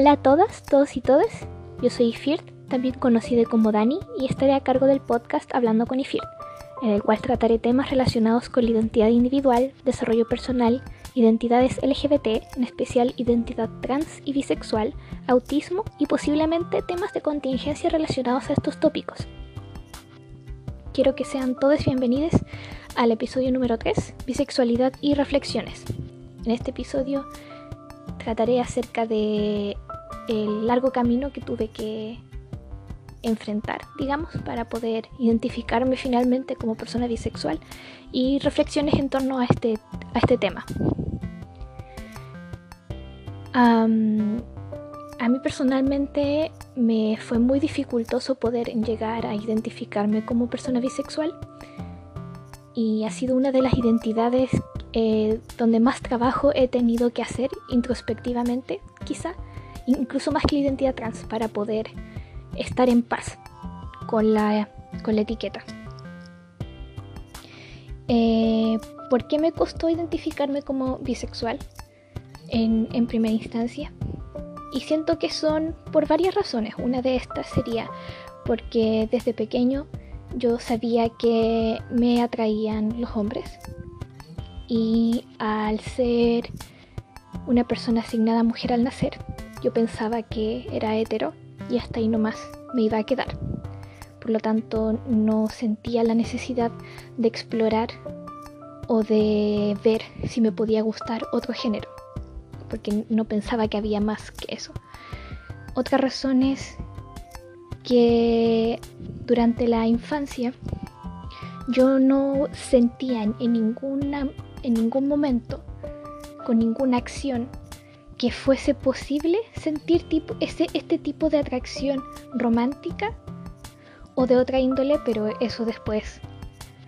Hola a todas, todos y todas. Yo soy Ifirt, también conocida como Dani, y estaré a cargo del podcast Hablando con Ifirt, en el cual trataré temas relacionados con la identidad individual, desarrollo personal, identidades LGBT, en especial identidad trans y bisexual, autismo y posiblemente temas de contingencia relacionados a estos tópicos. Quiero que sean todos bienvenidos al episodio número 3, Bisexualidad y Reflexiones. En este episodio trataré acerca de el largo camino que tuve que enfrentar, digamos, para poder identificarme finalmente como persona bisexual y reflexiones en torno a este, a este tema. a mí personalmente me fue muy dificultoso poder llegar a identificarme como persona bisexual y ha sido una de las identidades eh, donde más trabajo he tenido que hacer introspectivamente, quizá, incluso más que la identidad trans, para poder estar en paz con la, con la etiqueta. Eh, ¿Por qué me costó identificarme como bisexual en, en primera instancia? Y siento que son por varias razones. Una de estas sería porque desde pequeño yo sabía que me atraían los hombres y al ser una persona asignada mujer al nacer, yo pensaba que era hetero y hasta ahí nomás me iba a quedar. Por lo tanto, no sentía la necesidad de explorar o de ver si me podía gustar otro género, porque no pensaba que había más que eso. Otra razón es que durante la infancia yo no sentía en ninguna en ningún momento, con ninguna acción, que fuese posible sentir tipo, ese, este tipo de atracción romántica o de otra índole, pero eso después,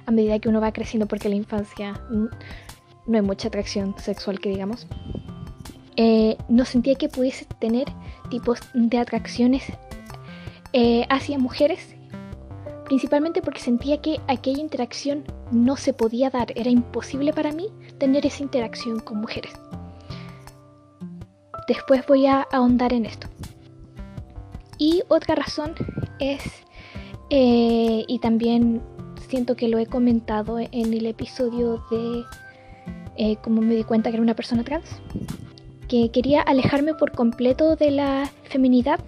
a medida que uno va creciendo, porque la infancia no hay mucha atracción sexual que digamos, eh, no sentía que pudiese tener tipos de atracciones eh, hacia mujeres principalmente porque sentía que aquella interacción no se podía dar, era imposible para mí tener esa interacción con mujeres. Después voy a ahondar en esto. Y otra razón es, eh, y también siento que lo he comentado en el episodio de eh, cómo me di cuenta que era una persona trans, que quería alejarme por completo de la feminidad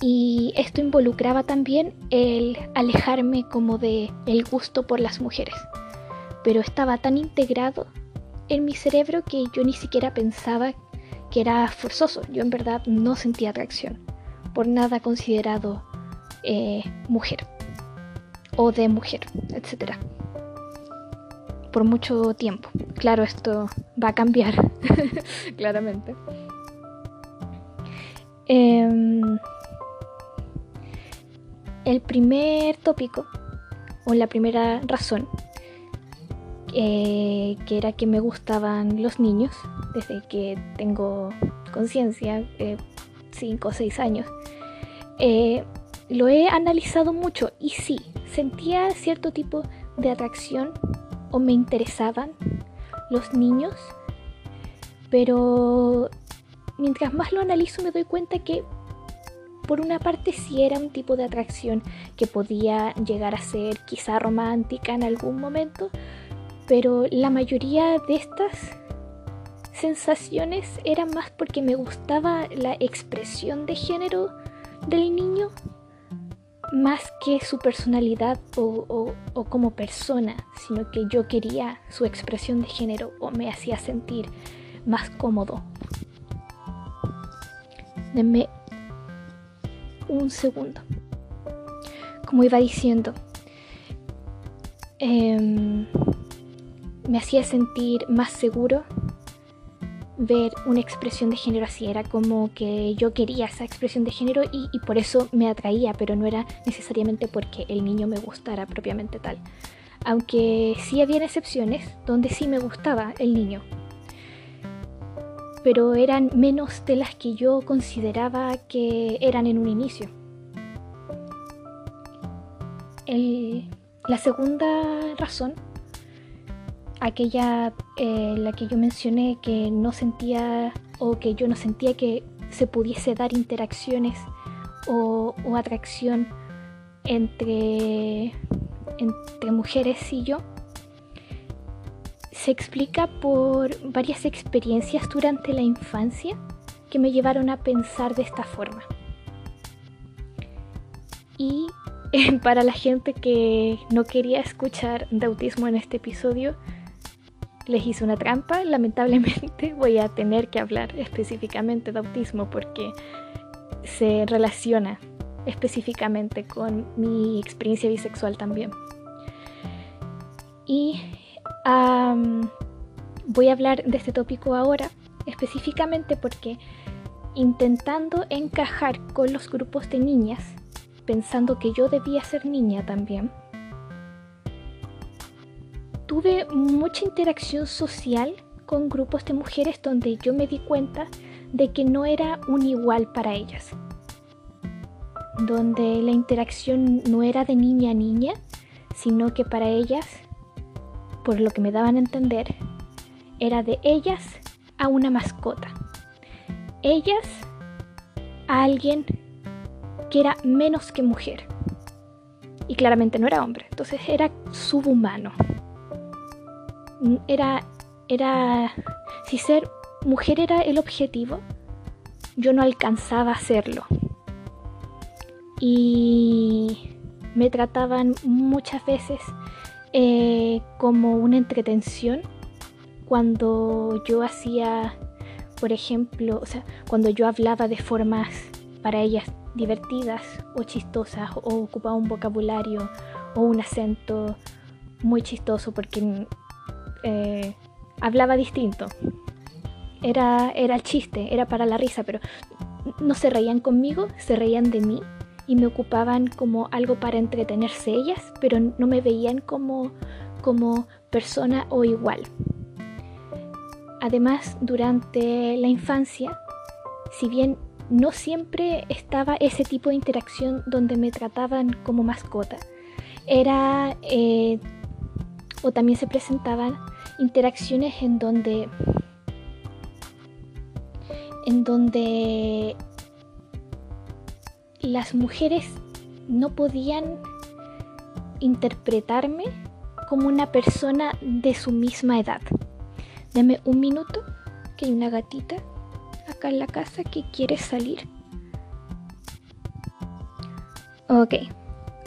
y esto involucraba también el alejarme como de el gusto por las mujeres. Pero estaba tan integrado en mi cerebro que yo ni siquiera pensaba que era forzoso. Yo en verdad no sentía atracción por nada considerado eh, mujer o de mujer, etc. Por mucho tiempo. Claro, esto va a cambiar, claramente. Em, el primer tópico, o la primera razón, eh, que era que me gustaban los niños, desde que tengo conciencia, 5 o 6 años, eh, lo he analizado mucho y sí, sentía cierto tipo de atracción o me interesaban los niños, pero mientras más lo analizo me doy cuenta que por una parte sí era un tipo de atracción que podía llegar a ser quizá romántica en algún momento, pero la mayoría de estas sensaciones eran más porque me gustaba la expresión de género del niño más que su personalidad o, como persona, sino que yo quería su expresión de género o me hacía sentir más cómodo. Denme un segundo. Como iba diciendo, em, me hacía sentir más seguro ver una expresión de género así. Era como que yo quería esa expresión de género y, por eso me atraía, pero no era necesariamente porque el niño me gustara propiamente tal. Aunque sí había excepciones donde sí me gustaba el niño. Pero eran menos de las que yo consideraba que eran en un inicio la segunda razón, aquella eh, la que yo mencioné que no sentía o que yo no sentía que se pudiese dar interacciones o, atracción entre, entre mujeres y yo se explica por varias experiencias durante la infancia que me llevaron a pensar de esta forma. Y para la gente que no quería escuchar de autismo en este episodio, les hice una trampa. Lamentablemente voy a tener que hablar específicamente de autismo porque se relaciona específicamente con mi experiencia bisexual también. Y voy a hablar de este tópico ahora, específicamente porque intentando encajar con los grupos de niñas, pensando que yo debía ser niña también, tuve mucha interacción social con grupos de mujeres donde yo me di cuenta de que no era un igual para ellas, donde la interacción no era de niña a niña, sino que para ellas por lo que me daban a entender, era de ellas a una mascota. Ellas a alguien que era menos que mujer. Y claramente no era hombre, entonces era subhumano. Era, era, si ser mujer era el objetivo, yo no alcanzaba a hacerlo. Y me trataban muchas veces eh, como una entretención cuando yo hacía, por ejemplo, o sea, cuando yo hablaba de formas para ellas divertidas o chistosas o ocupaba un vocabulario o un acento muy chistoso porque eh, hablaba distinto. Era, era chiste, era para la risa, pero no se reían conmigo, se reían de mí y me ocupaban como algo para entretenerse ellas, pero no me veían como, como persona o igual. Además, durante la infancia, si bien no siempre estaba ese tipo de interacción donde me trataban como mascota, era eh, o también se presentaban interacciones en donde en donde las mujeres no podían interpretarme como una persona de su misma edad. Deme un minuto, que hay una gatita acá en la casa que quiere salir. Ok,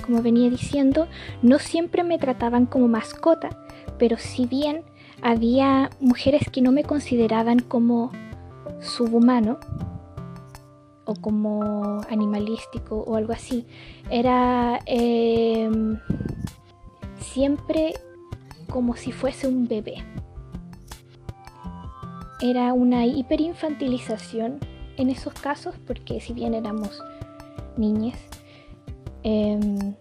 como venía diciendo, no siempre me trataban como mascota, pero si bien había mujeres que no me consideraban como subhumano, o como animalístico o algo así. Era em, siempre como si fuese un bebé. Era una hiperinfantilización en esos casos porque si bien éramos niñas, em,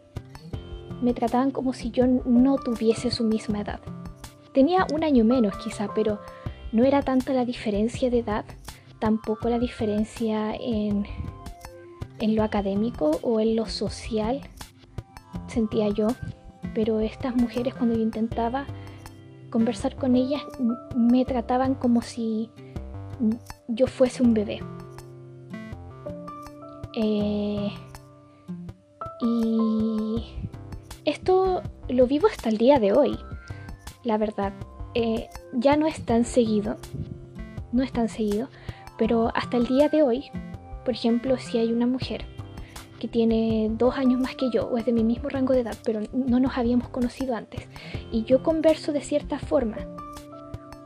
me trataban como si yo no tuviese su misma edad. Tenía un año menos quizá, pero no era tanta la diferencia de edad tampoco la diferencia en, lo académico o en lo social, sentía yo, pero estas mujeres cuando yo intentaba conversar con ellas me trataban como si yo fuese un bebé. Eh, y esto lo vivo hasta el día de hoy, la verdad. Eh, ya no es tan seguido, no es tan seguido, pero hasta el día de hoy, por ejemplo, si hay una mujer que tiene dos años más que yo o es de mi mismo rango de edad, pero no nos habíamos conocido antes, y yo converso de cierta forma,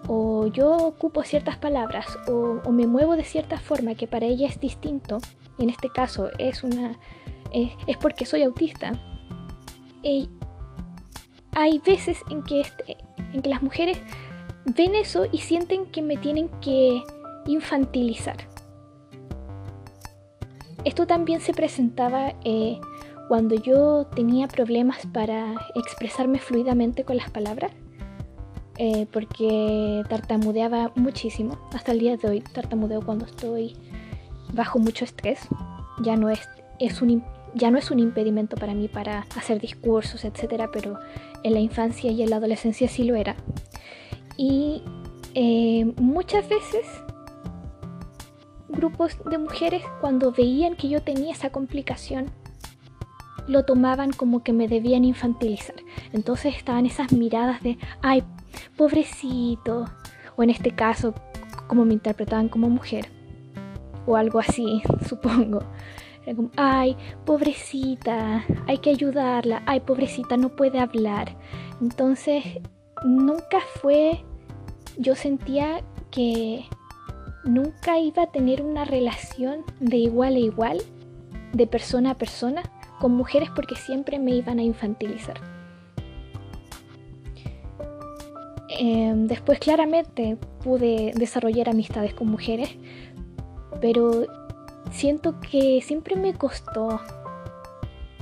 o yo ocupo ciertas palabras, o, me muevo de cierta forma que para ella es distinto, en este caso es una es, porque soy autista. hay veces en que, este, en que las mujeres ven eso y sienten que me tienen que infantilizar. Esto también se presentaba eh, cuando yo tenía problemas para expresarme fluidamente con las palabras, eh, porque tartamudeaba muchísimo. Hasta el día de hoy tartamudeo cuando estoy bajo mucho estrés. Ya no es, es un, ya no es un impedimento para mí para hacer discursos, etc. Pero en la infancia y en la adolescencia sí lo era. Y eh, muchas veces grupos de mujeres cuando veían que yo tenía esa complicación lo tomaban como que me debían infantilizar. Entonces estaban esas miradas de, ay, pobrecito, o en este caso, como me interpretaban como mujer, o algo así, supongo. Como, ay, pobrecita, hay que ayudarla, ay, pobrecita, no puede hablar. Entonces, nunca fue, yo sentía que nunca iba a tener una relación de igual a igual, de persona a persona, con mujeres porque siempre me iban a infantilizar. Em, después claramente pude desarrollar amistades con mujeres, pero siento que siempre me costó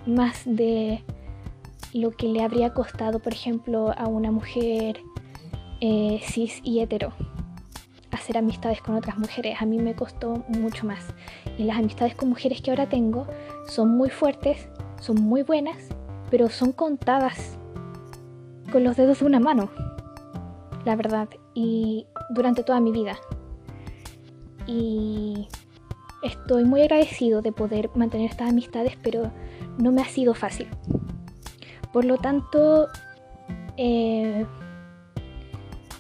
más de lo que le habría costado, por ejemplo, a una mujer eh, cis y hetero hacer amistades con otras mujeres. A mí me costó mucho más. Y las amistades con mujeres que ahora tengo son muy fuertes, son muy buenas, pero son contadas con los dedos de una mano, la verdad, y durante toda mi vida. Y estoy muy agradecido de poder mantener estas amistades, pero no me ha sido fácil. Por lo tanto, eh,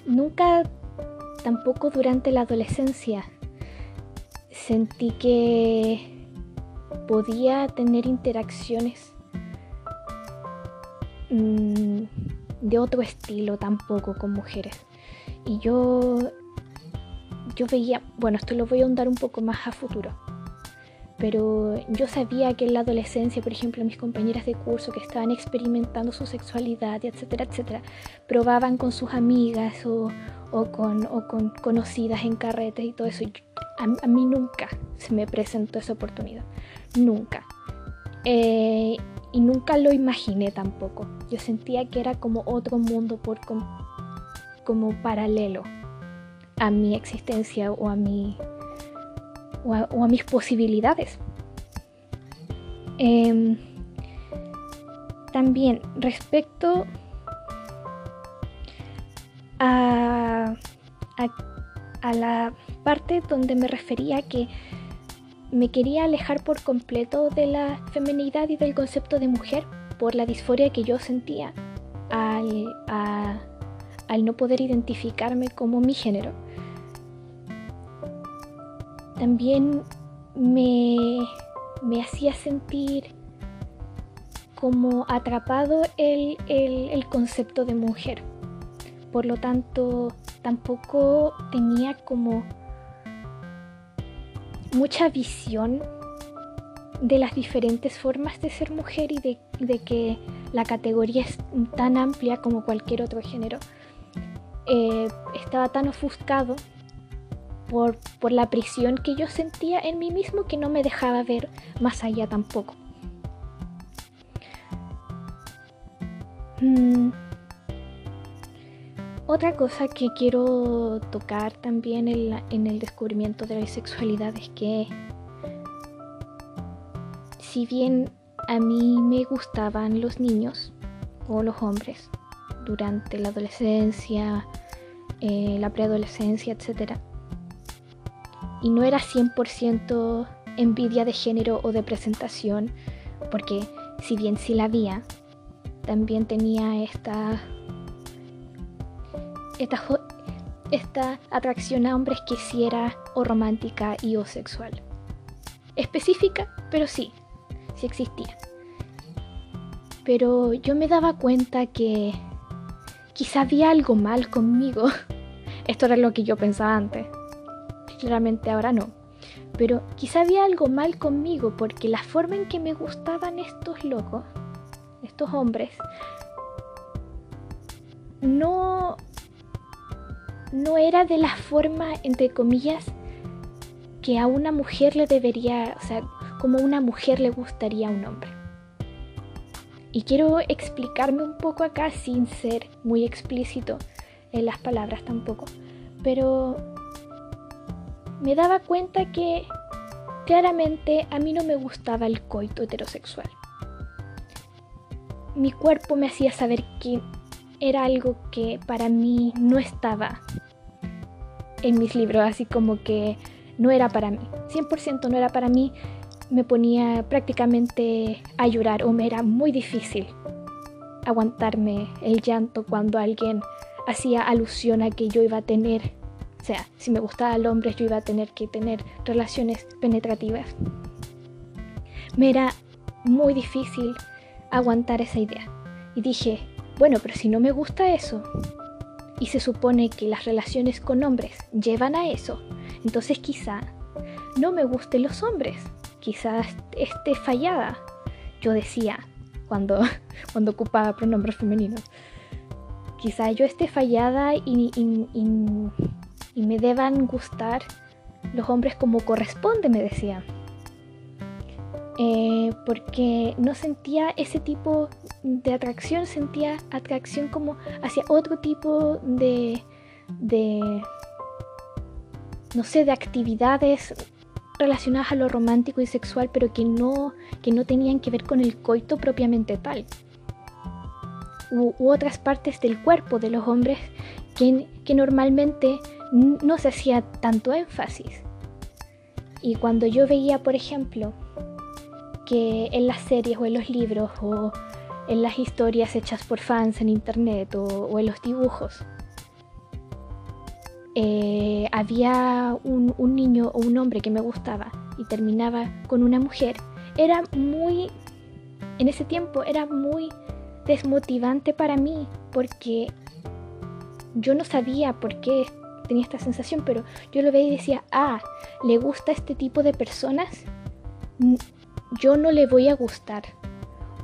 nunca tampoco durante la adolescencia sentí que podía tener interacciones mm, de otro estilo tampoco con mujeres. Y yo, yo veía, bueno, esto lo voy a ahondar un poco más a futuro, pero yo sabía que en la adolescencia, por ejemplo, mis compañeras de curso que estaban experimentando su sexualidad, etcétera, etcétera, probaban con sus amigas o, o con, o con conocidas en carretes y todo eso. a, mí nunca se me presentó esa oportunidad. Nunca. Eh, y nunca lo imaginé tampoco. Yo sentía que era como otro mundo por como paralelo a mi existencia o a mi o a, mis posibilidades. Em, también respecto a, la parte donde me refería que me quería alejar por completo de la feminidad y del concepto de mujer por la disforia que yo sentía al, al no poder identificarme como mi género. También me, me hacía sentir como atrapado el, el concepto de mujer por lo tanto tampoco tenía como mucha visión de las diferentes formas de ser mujer y de, que la categoría es tan amplia como cualquier otro género. Eh, estaba tan ofuscado por, la prisión que yo sentía en mí mismo que no me dejaba ver más allá tampoco. Mm, otra cosa que quiero tocar también en, el descubrimiento de la bisexualidad es que si bien a mí me gustaban los niños o los hombres durante la adolescencia, eh, la preadolescencia, etc. Y no era 100% envidia de género o de presentación, porque si bien sí la había, también tenía esta esta, atracción a hombres quisiera o romántica y o sexual. Específica, pero sí, sí existía. Pero yo me daba cuenta que quizá había algo mal conmigo. Esto era lo que yo pensaba antes. Claramente ahora no. Pero quizá había algo mal conmigo porque la forma en que me gustaban estos locos, estos hombres, no no era de la forma, entre comillas, que a una mujer le debería, o sea, como una mujer le gustaría a un hombre. Y quiero explicarme un poco acá sin ser muy explícito en las palabras tampoco, pero me daba cuenta que claramente a mí no me gustaba el coito heterosexual. Mi cuerpo me hacía saber que era algo que para mí no estaba en mis libros, así como que no era para mí. 100% no era para mí. Me ponía prácticamente a llorar o me era muy difícil aguantarme el llanto cuando alguien hacía alusión a que yo iba a tener, o sea, si me gustaba el hombre yo iba a tener que tener relaciones penetrativas. Me era muy difícil aguantar esa idea. Y dije, bueno, pero si no me gusta eso, y se supone que las relaciones con hombres llevan a eso, entonces quizá no me gusten los hombres, quizás esté fallada. Yo decía cuando, cuando ocupaba pronombres femeninos. Quizá yo esté fallada y, y me deban gustar los hombres como corresponde, me decía. Eh, porque no sentía ese tipo de atracción, sentía atracción como hacia otro tipo de, de, no sé, de actividades relacionadas a lo romántico y sexual, pero que no, que no tenían que ver con el coito propiamente tal. U, otras partes del cuerpo de los hombres que, que normalmente no se hacía tanto énfasis. Y cuando yo veía, por ejemplo, que en las series o en los libros o en las historias hechas por fans en internet o, en los dibujos. Eh, había un, niño o un hombre que me gustaba y terminaba con una mujer, era muy, en ese tiempo era muy desmotivante para mí porque yo no sabía por qué tenía esta sensación, pero yo lo veía y decía, ah, le gusta este tipo de personas, yo no le voy a gustar.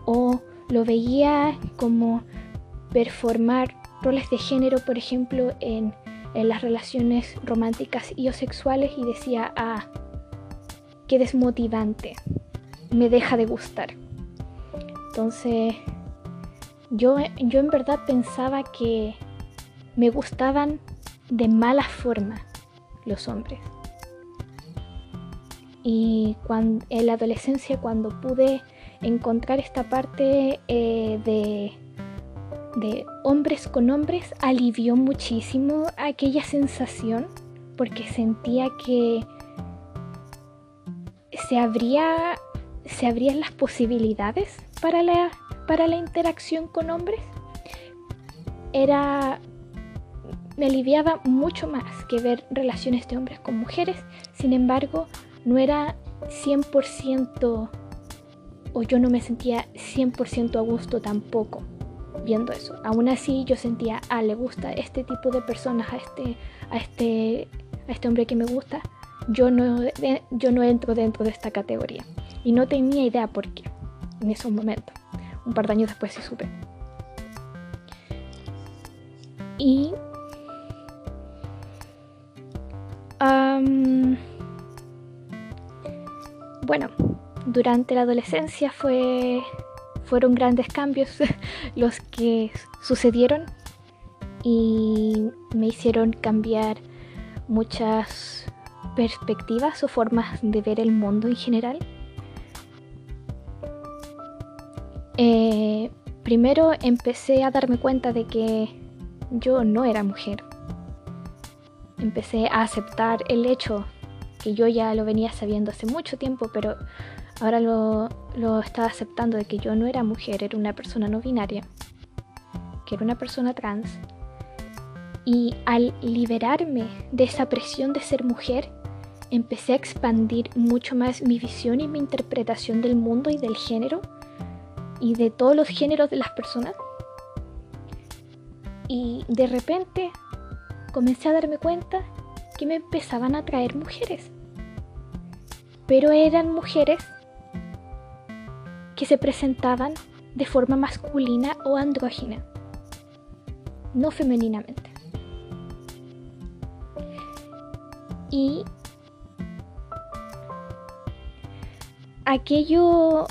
O lo veía como performar roles de género, por ejemplo, en, las relaciones románticas y o sexuales y decía, ah, qué desmotivante, me deja de gustar. Entonces, yo, yo en verdad pensaba que me gustaban de mala forma los hombres. Y cuando, en la adolescencia, cuando pude encontrar esta parte eh, de, de hombres con hombres, alivió muchísimo aquella sensación porque sentía que se, se abrían las posibilidades para la, para la interacción con hombres. Era me aliviaba mucho más que ver relaciones de hombres con mujeres. Sin embargo, no era 100% o yo no me sentía 100% a gusto tampoco viendo eso. Aún así yo sentía, ah, le gusta este tipo de personas, a este, a este, a este hombre que me gusta. Yo no, yo no entro dentro de esta categoría. Y no tenía idea por qué en esos momentos. Un par de años después sí supe. Y... bueno, durante la adolescencia fue, fueron grandes cambios los que sucedieron y me hicieron cambiar muchas perspectivas o formas de ver el mundo en general. Eh, primero empecé a darme cuenta de que yo no era mujer. Empecé a aceptar el hecho que yo ya lo venía sabiendo hace mucho tiempo, pero ahora lo, lo estaba aceptando de que yo no era mujer, era una persona no binaria, que era una persona trans. Y al liberarme de esa presión de ser mujer, empecé a expandir mucho más mi visión y mi interpretación del mundo y del género y de todos los géneros de las personas. Y de repente comencé a darme cuenta que me empezaban a traer mujeres. Pero eran mujeres que se presentaban de forma masculina o andrógina, no femeninamente. Y aquello,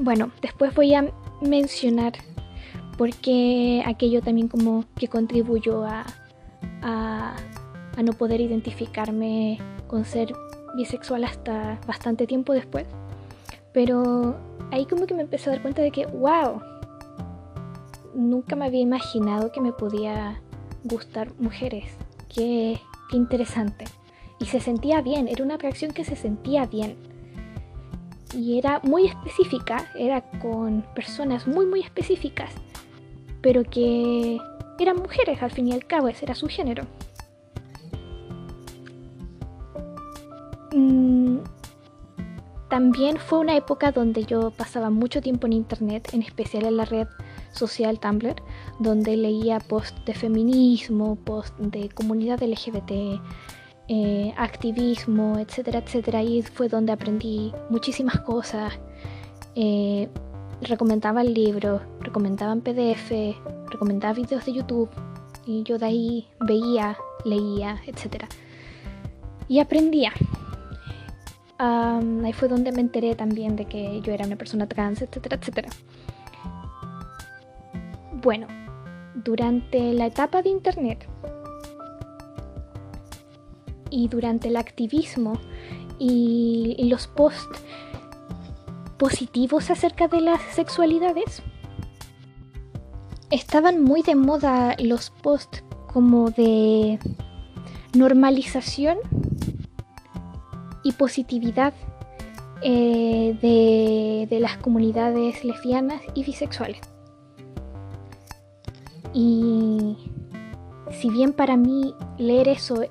bueno, después voy a mencionar porque aquello también como que contribuyó a, a a no poder identificarme con ser bisexual hasta bastante tiempo después. Pero ahí como que me empecé a dar cuenta de que, wow, nunca me había imaginado que me podía gustar mujeres. Qué, qué interesante. y se sentía bien, era una atracción que se sentía bien. Y era muy específica, era con personas muy muy específicas, pero que eran mujeres al fin y al cabo, ese era su género. Mm, también fue una época donde yo pasaba mucho tiempo en internet, en especial en la red social Tumblr, donde leía posts de feminismo, posts de comunidad LGBT, eh, activismo, etcétera, etcétera. Y fue donde aprendí muchísimas cosas. Eh, recomendaban libros, recomendaban PDF, recomendaba videos de YouTube y yo de ahí veía, leía, etcétera. Y aprendía. Ahí fue donde me enteré también de que yo era una persona trans, etcétera, etcétera. Bueno, durante la etapa de Internet y durante el activismo y, los posts positivos acerca de las sexualidades, estaban muy de moda los posts como de normalización y positividad eh, de las comunidades lesbianas y bisexuales. Y si bien para mí leer eso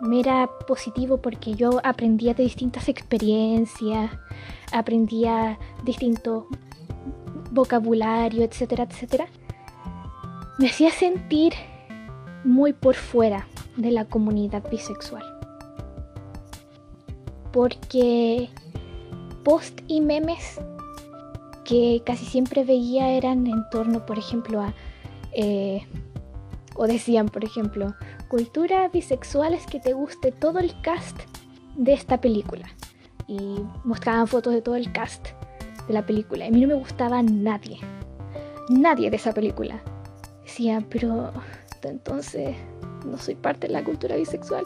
me era positivo porque yo aprendía de distintas experiencias, aprendía distinto vocabulario, etcétera, etcétera, me hacía sentir muy por fuera de la comunidad bisexual. Porque post y memes que casi siempre veía eran en torno, por ejemplo, a eh, o decían, por ejemplo, cultura bisexual es que te guste todo el cast de esta película. Y mostraban fotos de todo el cast de la película. Y a mí no me gustaba nadie. Nadie de esa película. Decía, pero entonces no soy parte de la cultura bisexual.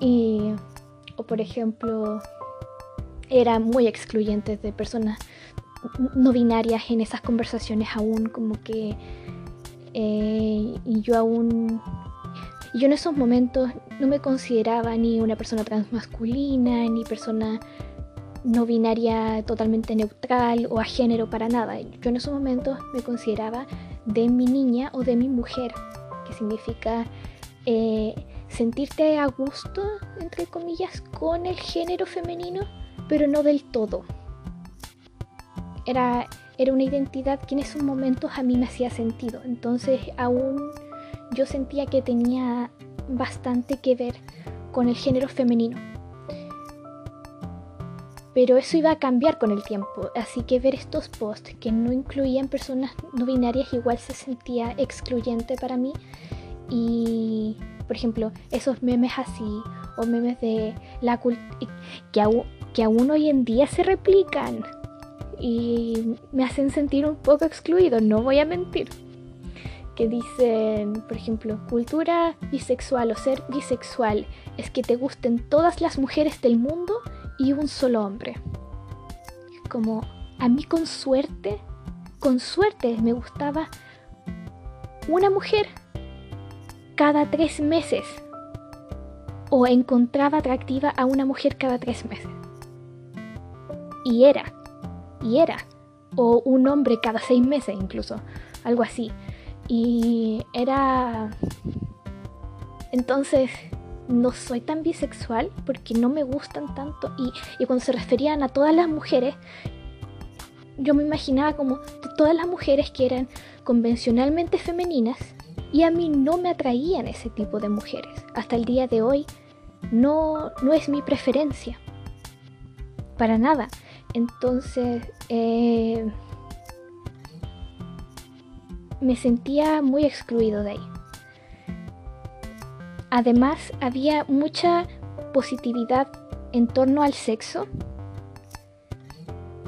Y, o por ejemplo, era muy excluyente de personas no binarias en esas conversaciones aún, como que eh, yo aún, yo en esos momentos no me consideraba ni una persona transmasculina, ni persona no binaria totalmente neutral o a género para nada. Yo en esos momentos me consideraba de mi niña o de mi mujer, que significa eh, sentirte a gusto, entre comillas, con el género femenino, pero no del todo. Era era una identidad que en esos momentos a mí me hacía sentido. Entonces aún yo sentía que tenía bastante que ver con el género femenino. Pero eso iba a cambiar con el tiempo, así que ver estos posts que no incluían personas no binarias igual se sentía excluyente para mí. Y, por ejemplo, esos memes así, o memes de la que, que aún hoy en día se replican, y me hacen sentir un poco excluido, no voy a mentir. Que dicen, por ejemplo, cultura bisexual o ser bisexual es que te gusten todas las mujeres del mundo y un solo hombre. Como a mí con suerte, con suerte me gustaba una mujer cada tres meses. O encontraba atractiva a una mujer cada tres meses. Y era y era. O un hombre cada seis meses incluso, algo así. Y era... Entonces, no soy tan bisexual porque no me gustan tanto. Y, y, cuando se referían a todas las mujeres, yo me imaginaba como todas las mujeres que eran convencionalmente femeninas y a mí no me atraían ese tipo de mujeres. Hasta el día de hoy no, no es mi preferencia. Para nada. Entonces, eh, me sentía muy excluido de ahí. Además, había mucha positividad en torno al sexo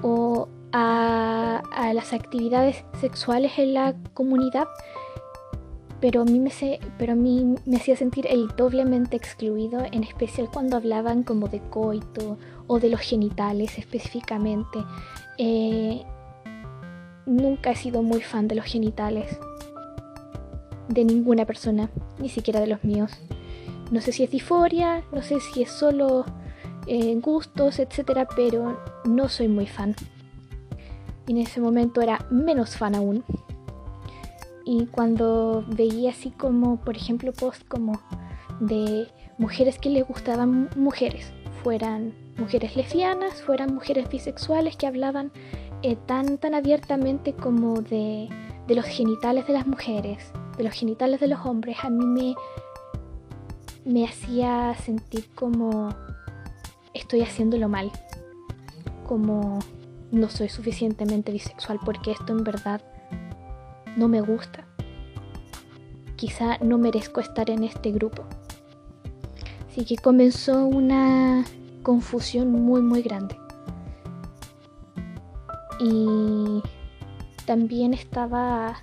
o a, las actividades sexuales en la comunidad, pero a, mí me pero a mí me hacía sentir el doblemente excluido, en especial cuando hablaban como de coito o de los genitales específicamente. Eh, nunca he sido muy fan de los genitales. De ninguna persona, ni siquiera de los míos. no sé si es disforia, no sé si es solo eh, gustos, etcétera, pero no soy muy fan. En ese momento era menos fan aún. Y cuando veía así como, por ejemplo, post como de mujeres que les gustaban mujeres, fueran mujeres lesbianas, fueran mujeres bisexuales que hablaban eh, tan, tan abiertamente como de, de los genitales de las mujeres, de los genitales de los hombres, a mí me, me hacía sentir como estoy haciéndolo mal, como no soy suficientemente bisexual porque esto en verdad no me gusta. Quizá no merezco estar en este grupo. Así que comenzó una confusión muy muy grande. Y también estaba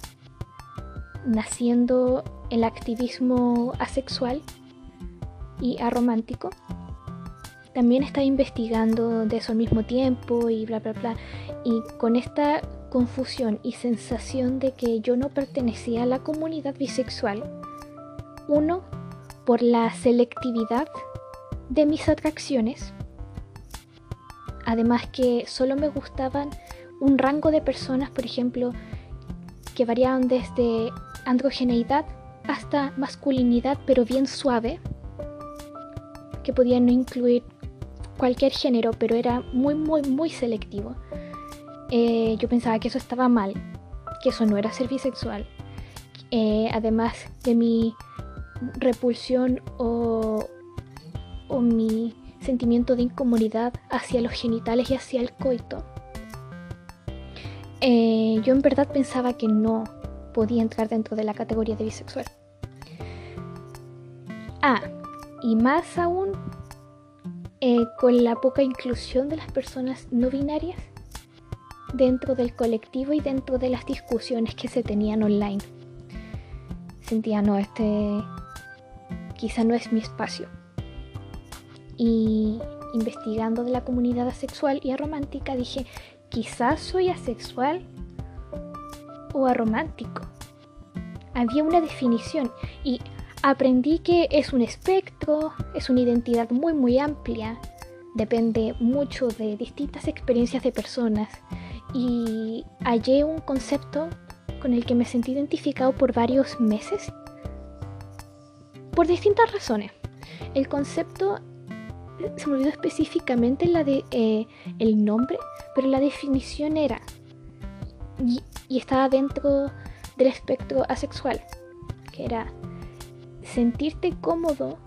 naciendo el activismo asexual y aromántico. También estaba investigando de eso al mismo tiempo y bla bla bla. Y con esta confusión y sensación de que yo no pertenecía a la comunidad bisexual, uno, por la selectividad de mis atracciones, además que solo me gustaban un rango de personas, por ejemplo, que variaban desde androgeneidad hasta masculinidad, pero bien suave, que podían no incluir cualquier género, pero era muy, muy, muy selectivo. Eh, yo pensaba que eso estaba mal, que eso no era ser bisexual. Eh, además de mi repulsión o, o mi sentimiento de incomodidad hacia los genitales y hacia el coito. Eh, yo en verdad pensaba que no podía entrar dentro de la categoría de bisexual. Ah, y más aún eh, con la poca inclusión de las personas no binarias dentro del colectivo y dentro de las discusiones que se tenían online. Sentía, no, este quizá no es mi espacio. Y investigando de la comunidad asexual y aromántica dije, quizás soy asexual o aromántico. Había una definición y aprendí que es un espectro, es una identidad muy muy amplia, depende mucho de distintas experiencias de personas y hallé un concepto con el que me sentí identificado por varios meses por distintas razones. El concepto se me olvidó específicamente la de eh, el nombre, pero la definición era y, y estaba dentro del espectro asexual, que era sentirte cómodo,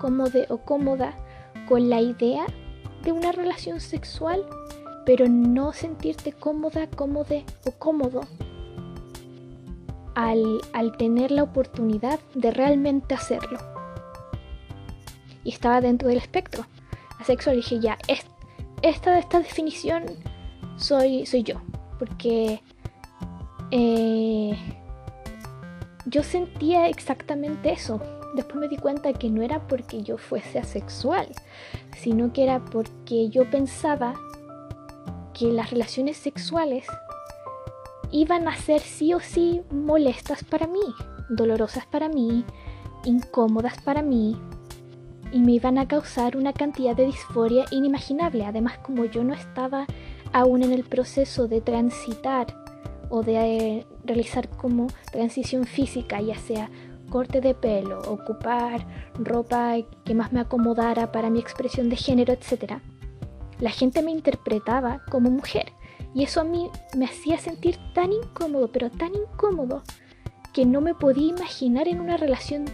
cómodo o cómoda con la idea de una relación sexual, pero no sentirte cómoda, cómodo o cómodo al, al tener la oportunidad de realmente hacerlo. Y estaba dentro del espectro asexual. Dije, ya, esta, esta definición soy, soy yo. Porque eh, yo sentía exactamente eso. Después me di cuenta que no era porque yo fuese asexual, sino que era porque yo pensaba que las relaciones sexuales iban a ser sí o sí molestas para mí, dolorosas para mí, incómodas para mí, y me iban a causar una cantidad de disforia inimaginable. Además, como yo no estaba aún en el proceso de transitar o de eh, realizar como transición física, ya sea corte de pelo, ocupar ropa que más me acomodara para mi expresión de género, etc., la gente me interpretaba como mujer. Y eso a mí me hacía sentir tan incómodo, pero tan incómodo, que no me podía imaginar en una relación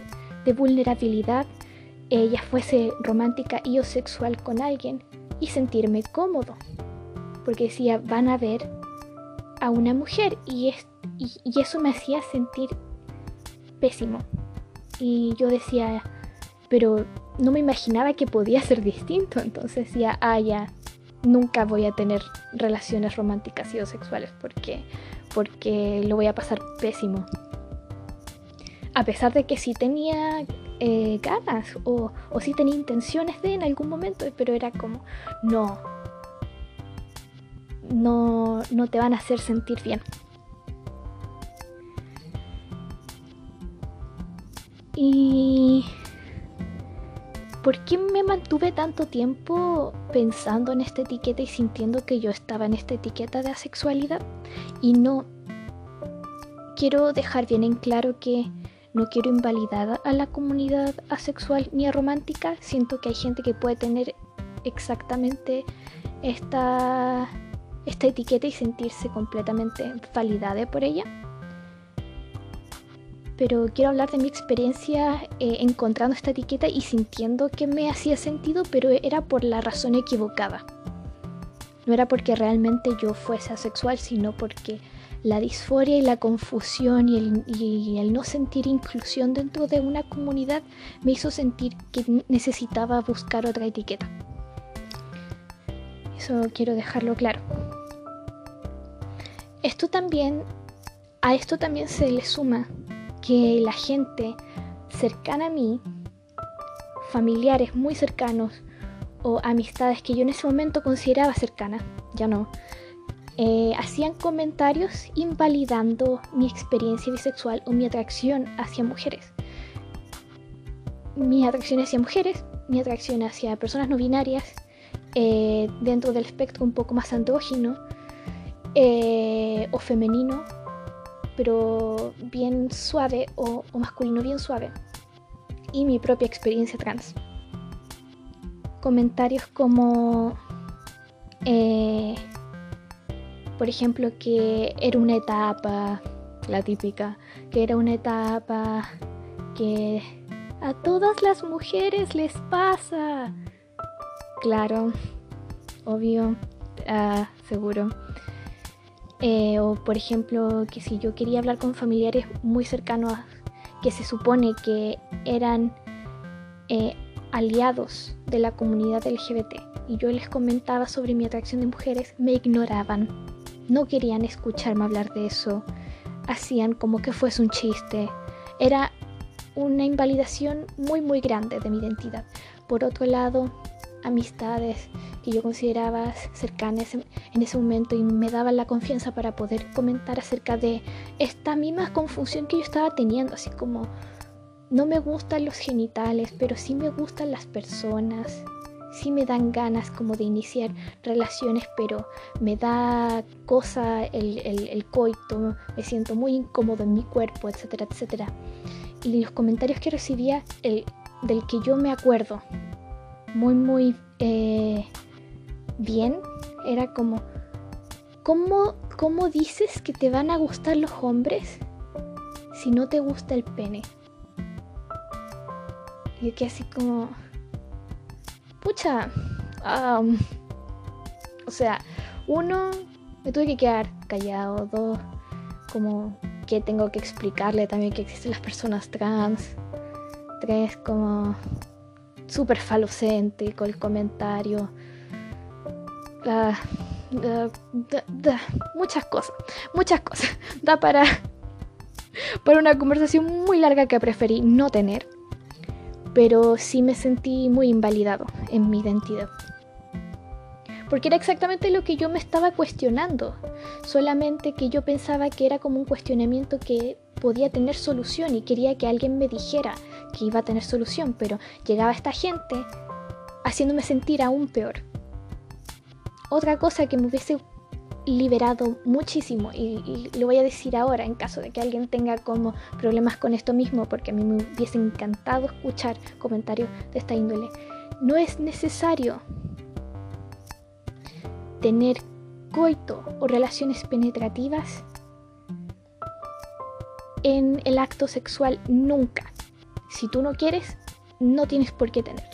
de vulnerabilidad, ella fuese romántica y o sexual con alguien, y sentirme cómodo. Porque decía, van a ver a una mujer y, y, eso me hacía sentir pésimo. Y yo decía, pero no me imaginaba que podía ser distinto. Entonces decía, ah, ya, nunca voy a tener relaciones románticas y o sexuales porque, porque lo voy a pasar pésimo. A pesar de que sí tenía eh, ganas o, o sí tenía intenciones de en algún momento, pero era como, no, no, no te van a hacer sentir bien. Y ¿por qué me mantuve tanto tiempo pensando en esta etiqueta y sintiendo que yo estaba en esta etiqueta de asexualidad? Y no, quiero dejar bien en claro que no quiero invalidar a la comunidad asexual ni romántica. Siento que hay gente que puede tener exactamente esta, esta etiqueta y sentirse completamente validada por ella pero quiero hablar de mi experiencia eh, encontrando esta etiqueta y sintiendo que me hacía sentido, pero era por la razón equivocada. No era porque realmente yo fuese asexual, sino porque la disforia y la confusión y el, y el, no sentir inclusión dentro de una comunidad me hizo sentir que necesitaba buscar otra etiqueta. Eso quiero dejarlo claro. Esto también, a esto también se le suma que la gente cercana a mí, familiares muy cercanos o amistades que yo en ese momento consideraba cercanas, ya no, eh, hacían comentarios invalidando mi experiencia bisexual o mi atracción hacia mujeres. Mi atracción hacia mujeres, mi atracción hacia personas no binarias, eh, dentro del espectro un poco más andrógino eh, o femenino, pero bien suave o, masculino bien suave. Y mi propia experiencia trans. Comentarios como, eh, por ejemplo, que era una etapa, la típica, que era una etapa que a todas las mujeres les pasa. Claro, obvio, ah, seguro. Eh, o por ejemplo, que si yo quería hablar con familiares muy cercanos que se supone que eran eh, aliados de la comunidad LGBT y yo les comentaba sobre mi atracción de mujeres, me ignoraban. No querían escucharme hablar de eso. Hacían como que fuese un chiste. Era una invalidación muy muy grande de mi identidad. Por otro lado, amistades que yo consideraba cercanas en ese momento y me daban la confianza para poder comentar acerca de esta misma confusión que yo estaba teniendo, así como no me gustan los genitales, pero sí me gustan las personas, sí me dan ganas como de iniciar relaciones, pero me da cosa el, el coito, me siento muy incómodo en mi cuerpo, etcétera, etcétera. Y los comentarios que recibía, el, del que yo me acuerdo, muy, muy eh, bien. Era como, ¿cómo, ¿cómo dices que te van a gustar los hombres si no te gusta el pene? Y que así como, pucha, o sea, uno, me tuve que quedar callado, dos, como que tengo que explicarle también que existen las personas trans, tres, como súper falocéntrico el comentario. muchas cosas, muchas cosas. Da para, para una conversación muy larga que preferí no tener. Pero sí me sentí muy invalidado en mi identidad. Porque era exactamente lo que yo me estaba cuestionando. Solamente que yo pensaba que era como un cuestionamiento que podía tener solución y quería que alguien me dijera que iba a tener solución, pero llegaba esta gente haciéndome sentir aún peor. Otra cosa que me hubiese liberado muchísimo y, lo voy a decir ahora en caso de que alguien tenga como problemas con esto mismo porque a mí me hubiese encantado escuchar comentarios de esta índole no es necesario tener coito o relaciones penetrativas en el acto sexual nunca. Si tú no quieres, no tienes por qué tenerlo.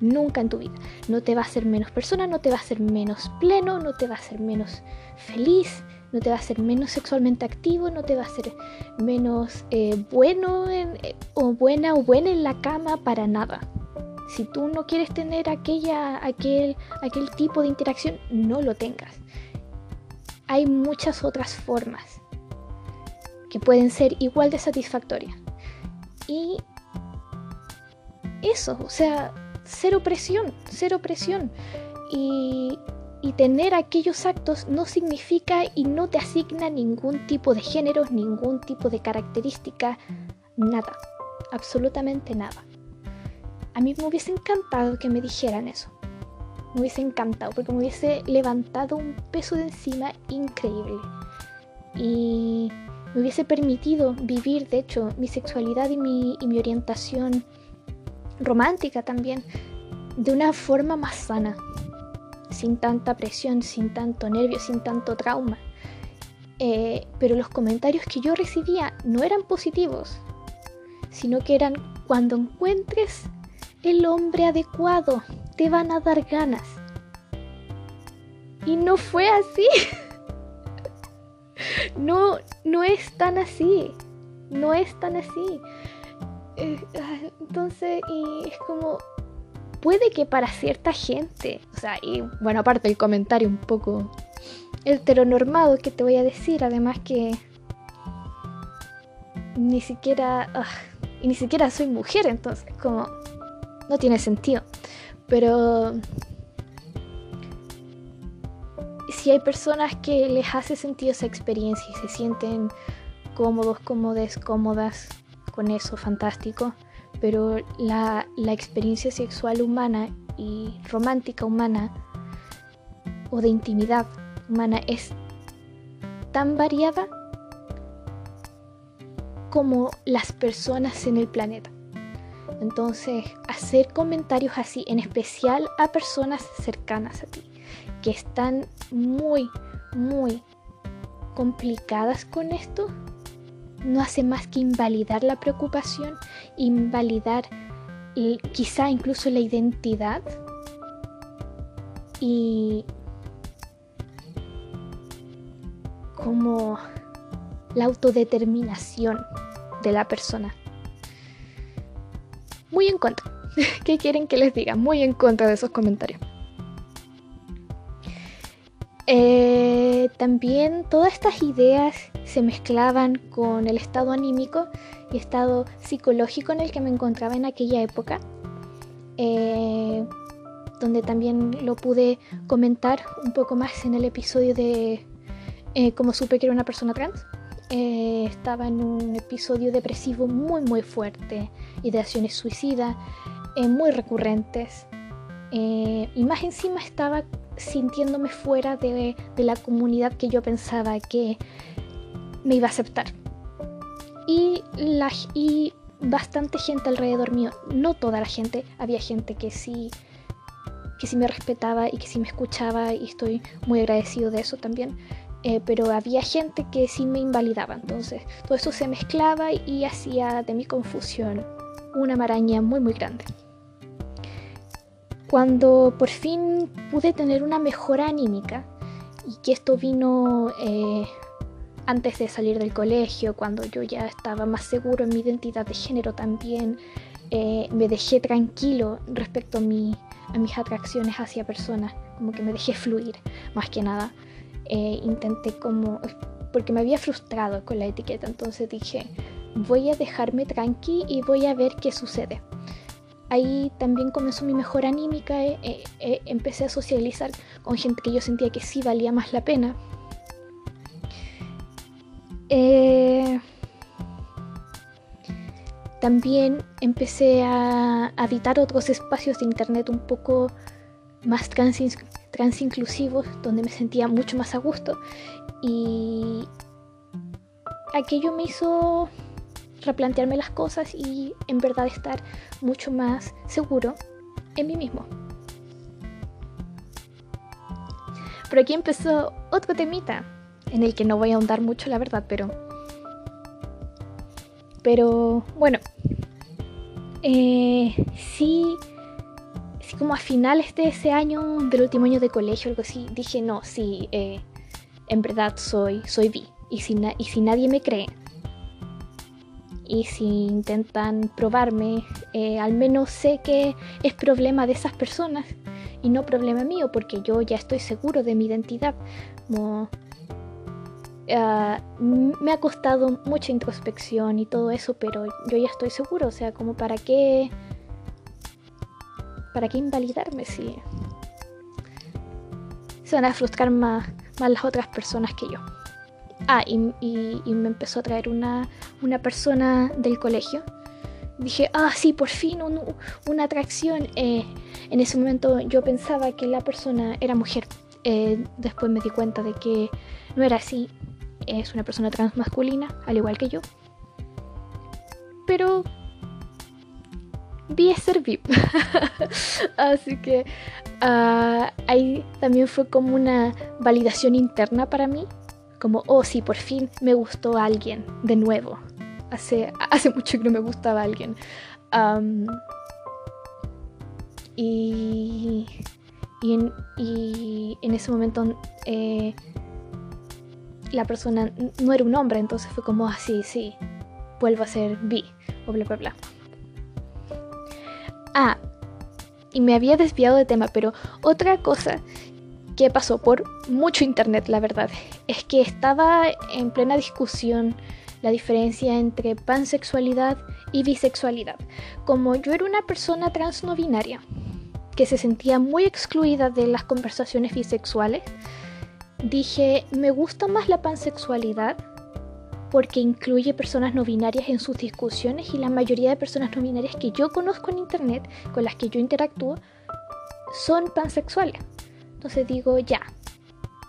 Nunca en tu vida. No te va a hacer menos persona, no te va a hacer menos pleno, no te va a hacer menos feliz, no te va a hacer menos sexualmente activo, no te va a hacer menos eh, bueno eh, o buena o buena en la cama para nada. Si tú no quieres tener aquella, aquel, aquel tipo de interacción, no lo tengas. Hay muchas otras formas que pueden ser igual de satisfactorias. Y eso, o sea, cero presión, cero presión. Y, y tener aquellos actos no significa y no te asigna ningún tipo de género, ningún tipo de característica, nada, absolutamente nada. a mí me hubiese encantado que me dijeran eso. Me hubiese encantado porque me hubiese levantado un peso de encima increíble. Y me hubiese permitido vivir, de hecho, mi sexualidad y mi, y mi orientación romántica también de una forma más sana, sin tanta presión, sin tanto nervio, sin tanto trauma. Eh, pero los comentarios que yo recibía no eran positivos, sino que eran cuando encuentres el hombre adecuado, te van a dar ganas. Y no fue así. no, no es tan así. No es tan así. Ah, entonces, y es como, puede que para cierta gente, o sea, y bueno, aparte el comentario un poco heteronormado que te voy a decir, además que ni siquiera, ah, y ni siquiera soy mujer, entonces como no tiene sentido. Pero si hay personas que les hace sentido esa experiencia y se sienten cómodos, cómodes, cómodas con eso, fantástico. Pero la, la experiencia sexual humana y romántica humana o de intimidad humana es tan variada como las personas en el planeta. Entonces, hacer comentarios así, en especial a personas cercanas a ti, que están muy, muy complicadas con esto, no hace más que invalidar la preocupación, invalidar quizá incluso la identidad y como la autodeterminación de la persona. Muy en contra. ¿Qué quieren que les diga? Muy en contra de esos comentarios. Eh, también todas estas ideas se mezclaban con el estado anímico y estado psicológico en el que me encontraba en aquella época, eh, donde también lo pude comentar un poco más en el episodio de eh, cómo supe que era una persona trans. Eh, estaba en un episodio depresivo muy muy fuerte, ideaciones suicidas eh, muy recurrentes. Eh, y más encima estaba sintiéndome fuera de, la comunidad que yo pensaba que me iba a aceptar. Y, la, y bastante gente alrededor mío, no toda la gente, había gente que sí que sí me respetaba y que sí me escuchaba y estoy muy agradecido de eso también. Eh, pero había gente que sí me invalidaba, entonces todo eso se mezclaba y hacía de mi confusión una maraña muy muy grande. Cuando por fin pude tener una mejora anímica, y que esto vino eh, antes de salir del colegio, cuando yo ya estaba más seguro en mi identidad de género también, eh, me dejé tranquilo respecto a, mi, a mis atracciones hacia personas, como que me dejé fluir más que nada. Eh, intenté como, porque me había frustrado con la etiqueta, entonces dije, voy a dejarme tranqui y voy a ver qué sucede. Ahí también comenzó mi mejor anímica, eh, eh, empecé a socializar con gente que yo sentía que sí valía más la pena. También empecé a habitar otros espacios de internet un poco más trans transinclusivos donde me sentía mucho más a gusto y aquello me hizo replantearme las cosas y en verdad estar mucho más seguro en mí mismo. Pero aquí empezó otro temita en el que no voy a ahondar mucho la verdad, pero pero bueno, eh, sí como a finales de ese año, del último año de colegio, algo así, dije, no, sí, eh, en verdad soy, soy bi. Y si, y si nadie me cree, y si intentan probarme, eh, al menos sé que es problema de esas personas y no problema mío, porque yo ya estoy seguro de mi identidad. Ah, me ha costado mucha introspección y todo eso, pero yo ya estoy seguro, o sea, como para qué ¿Para qué invalidarme si se van a frustrar más, más las otras personas que yo? Ah, y, me empezó a traer una, una persona del colegio. dije, ah, sí, por fin una atracción. Eh, en ese momento yo pensaba que la persona era mujer. Eh, después me di cuenta de que no era así. Es una persona transmasculina, al igual que yo. Pero vi ser VIP. Así que ah, ahí también fue como una validación interna para mí. Como, oh sí, por fin me gustó alguien de nuevo. Hace, hace mucho que no me gustaba alguien. y, y, en, ese momento eh, la persona no era un hombre, entonces fue como así, ah, sí, vuelvo a ser bi, o bla, bla, bla. Ah, y me había desviado de tema, pero otra cosa que pasó por mucho internet, la verdad, es que estaba en plena discusión la diferencia entre pansexualidad y bisexualidad. Como yo era una persona trans no binaria, que se sentía muy excluida de las conversaciones bisexuales, dije, me gusta más la pansexualidad porque incluye personas no binarias en sus discusiones y la mayoría de personas no binarias que yo conozco en internet, con las que yo interactúo, son pansexuales. Entonces digo, ya,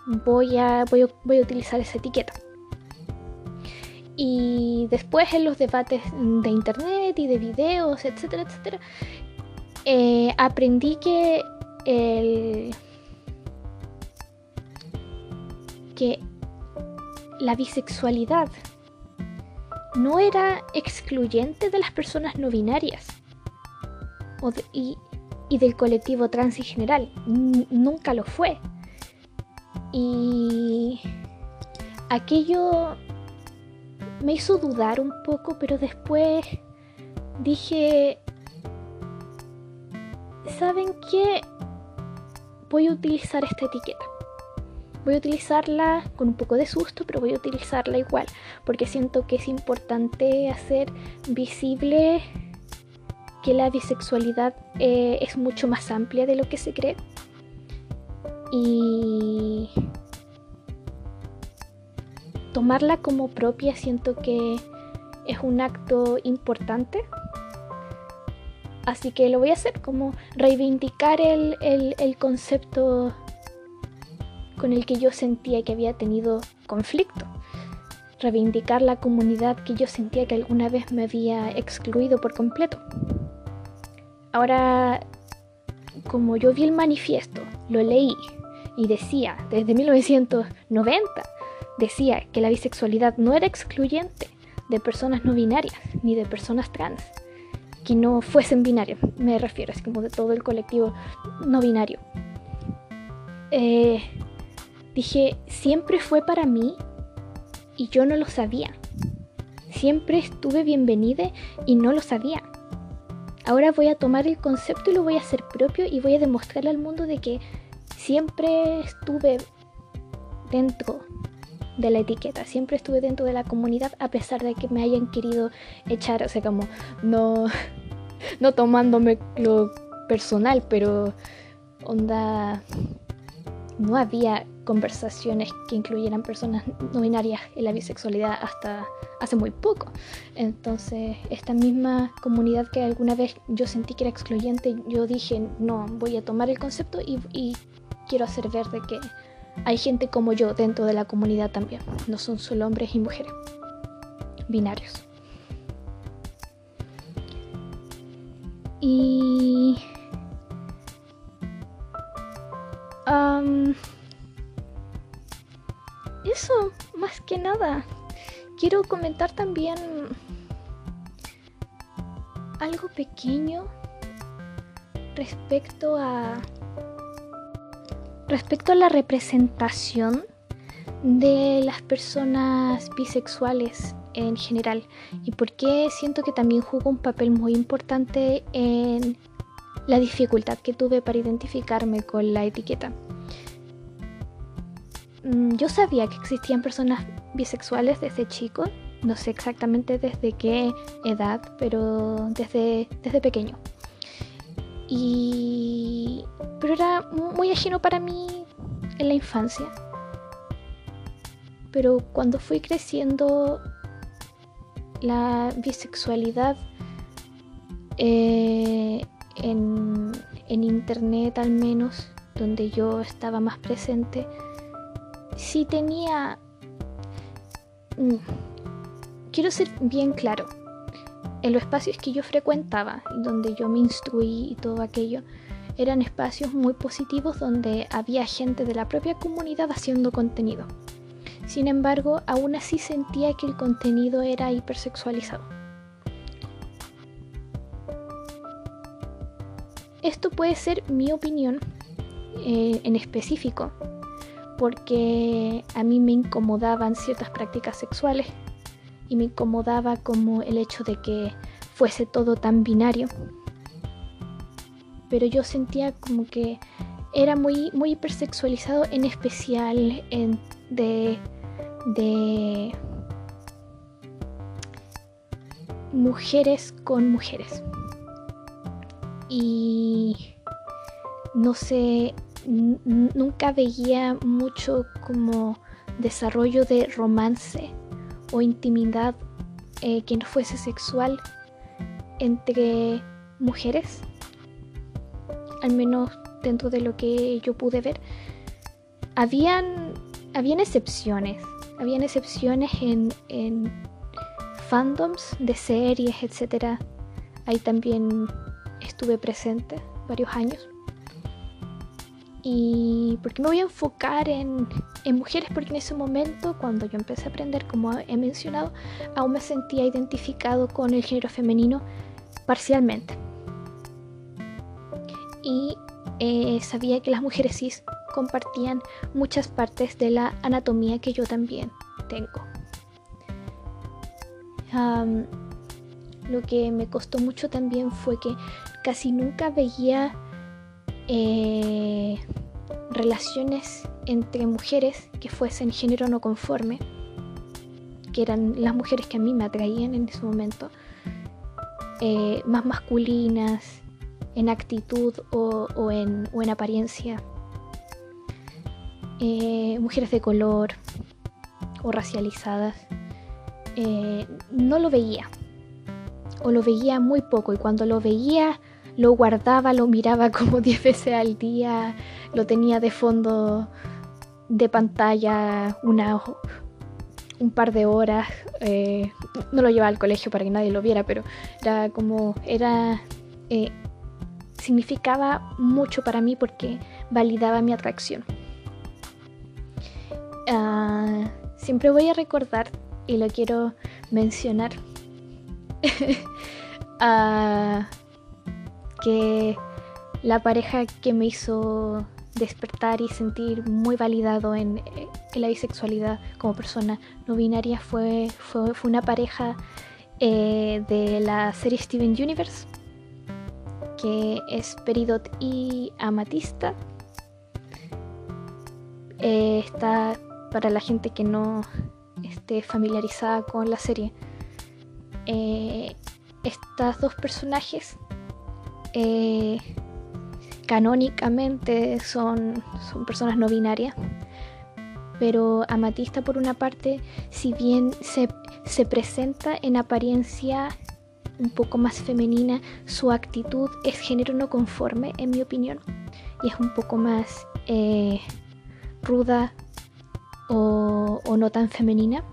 voy a, voy a, utilizar esa etiqueta. Y después en los debates de internet y de videos, etcétera, etcétera, eh, aprendí que la bisexualidad no era excluyente de las personas no binarias y, del colectivo trans en general. nunca lo fue. Y aquello me hizo dudar un poco, pero después dije, ¿saben qué? Voy a utilizar esta etiqueta. Voy a utilizarla con un poco de susto, pero voy a utilizarla igual, porque siento que es importante hacer visible que la bisexualidad eh, es mucho más amplia de lo que se cree. Y tomarla como propia siento que es un acto importante. Así que lo voy a hacer como reivindicar el, el concepto con el que yo sentía que había tenido conflicto. Reivindicar la comunidad que yo sentía que alguna vez me había excluido por completo. Ahora, como yo vi el manifiesto, lo leí y decía, desde 1990, decía que la bisexualidad no era excluyente de personas no binarias ni de personas trans que no fuesen binarias, me refiero, es como de todo el colectivo no binario. Eh, Dije, siempre fue para mí y yo no lo sabía. Siempre estuve bienvenida y no lo sabía. Ahora voy a tomar el concepto y lo voy a hacer propio y voy a demostrarle al mundo de que siempre estuve dentro de la etiqueta, siempre estuve dentro de la comunidad a pesar de que me hayan querido echar, o sea, como no, no tomándome lo personal, pero onda, no había conversaciones que incluyeran personas no binarias en la bisexualidad hasta hace muy poco. Entonces, esta misma comunidad que alguna vez yo sentí que era excluyente, yo dije, no, voy a tomar el concepto y, quiero hacer ver de que hay gente como yo dentro de la comunidad también. No son solo hombres y mujeres binarios. Y... eso, más que nada. Quiero comentar también algo pequeño respecto a respecto a la representación de las personas bisexuales en general y por qué siento que también jugó un papel muy importante en la dificultad que tuve para identificarme con la etiqueta. Mm, yo sabía que existían personas bisexuales desde chico, no sé exactamente desde qué edad, pero desde, desde pequeño. Y... Pero era muy ajeno para mí en la infancia. Pero cuando fui creciendo, la bisexualidad eh, en, en internet al menos, donde yo estaba más presente, sí tenía... Mm, quiero ser bien claro, en los espacios que yo frecuentaba, donde yo me instruí y todo aquello, eran espacios muy positivos donde había gente de la propia comunidad haciendo contenido. Sin embargo, aún así sentía que el contenido era hipersexualizado. Esto puede ser mi opinión eh, en específico, porque a mí me incomodaban ciertas prácticas sexuales y me incomodaba como el hecho de que fuese todo tan binario. Pero yo sentía como que era muy, muy hipersexualizado, en especial en, de, de mujeres con mujeres. Y no sé, nunca veía mucho como desarrollo de romance o intimidad eh, que no fuese sexual entre mujeres, al menos dentro de lo que yo pude ver. Habían, habían excepciones, habían excepciones en, en fandoms de series, etc. Ahí también estuve presente varios años. ¿Y por qué me voy a enfocar en, mujeres? Porque en ese momento, cuando yo empecé a aprender, como he mencionado, aún me sentía identificado con el género femenino parcialmente. Y eh, sabía que las mujeres cis compartían muchas partes de la anatomía que yo también tengo. lo que me costó mucho también fue que casi nunca veía eh, relaciones entre mujeres que fuesen género no conforme, que eran las mujeres que a mí me atraían en ese momento, eh, más masculinas en actitud o, en, apariencia, eh, mujeres de color o racializadas, no lo veía o lo veía muy poco y cuando lo veía lo guardaba, lo miraba como 10 veces al día, lo tenía de fondo de pantalla una, un par de horas. Eh, no lo llevaba al colegio para que nadie lo viera, pero era como, era, eh, significaba mucho para mí porque validaba mi atracción. Ah, siempre voy a recordar, y lo quiero mencionar, uh, que la pareja que me hizo despertar y sentir muy validado en, la bisexualidad como persona no binaria fue, fue, una pareja eh, de la serie Steven Universe, que es Peridot y Amatista. Eh, está para la gente que no esté familiarizada con la serie. Eh, estas dos personajes eh, canónicamente son, son personas no binarias. Pero Amatista, por una parte, si bien se, presenta en apariencia un poco más femenina, su actitud es género no conforme, en mi opinión, y es un poco más eh, ruda o, o, no tan femenina,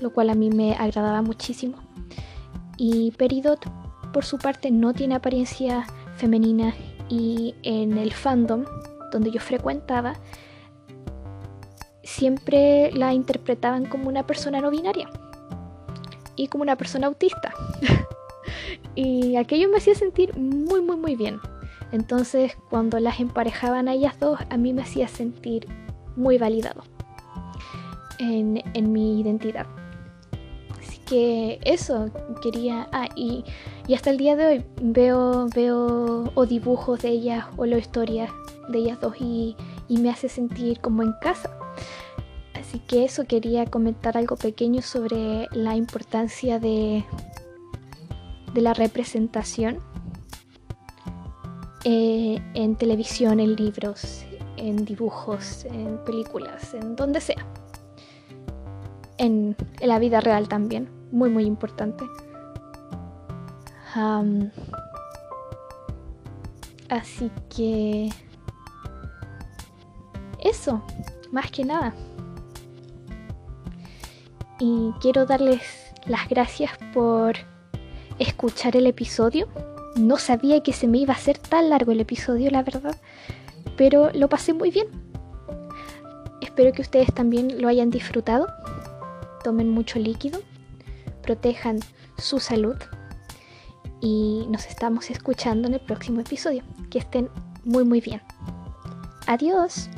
lo cual a mí me agradaba muchísimo. Y Peridot, por su parte, no tiene apariencia femenina y en el fandom donde yo frecuentaba siempre la interpretaban como una persona no binaria y como una persona autista. y aquello me hacía sentir muy, muy, muy bien. Entonces, cuando las emparejaban a ellas dos, a mí me hacía sentir muy validado en, en mi identidad que eso quería. Ah, y, hasta el día de hoy veo, veo o dibujos de ellas o la historias de ellas dos y, me hace sentir como en casa. Así que eso quería comentar algo pequeño sobre la importancia de, de la representación eh, en televisión, en libros, en dibujos, en películas, en donde sea. en la vida real también muy muy importante. Así que... Eso, más que nada. Y quiero darles las gracias por escuchar el episodio. No sabía que se me iba a hacer tan largo el episodio, la verdad. Pero lo pasé muy bien. Espero que ustedes también lo hayan disfrutado. Tomen mucho líquido. Protejan su salud. Y nos estamos escuchando en el próximo episodio. Que estén muy muy bien. Adiós.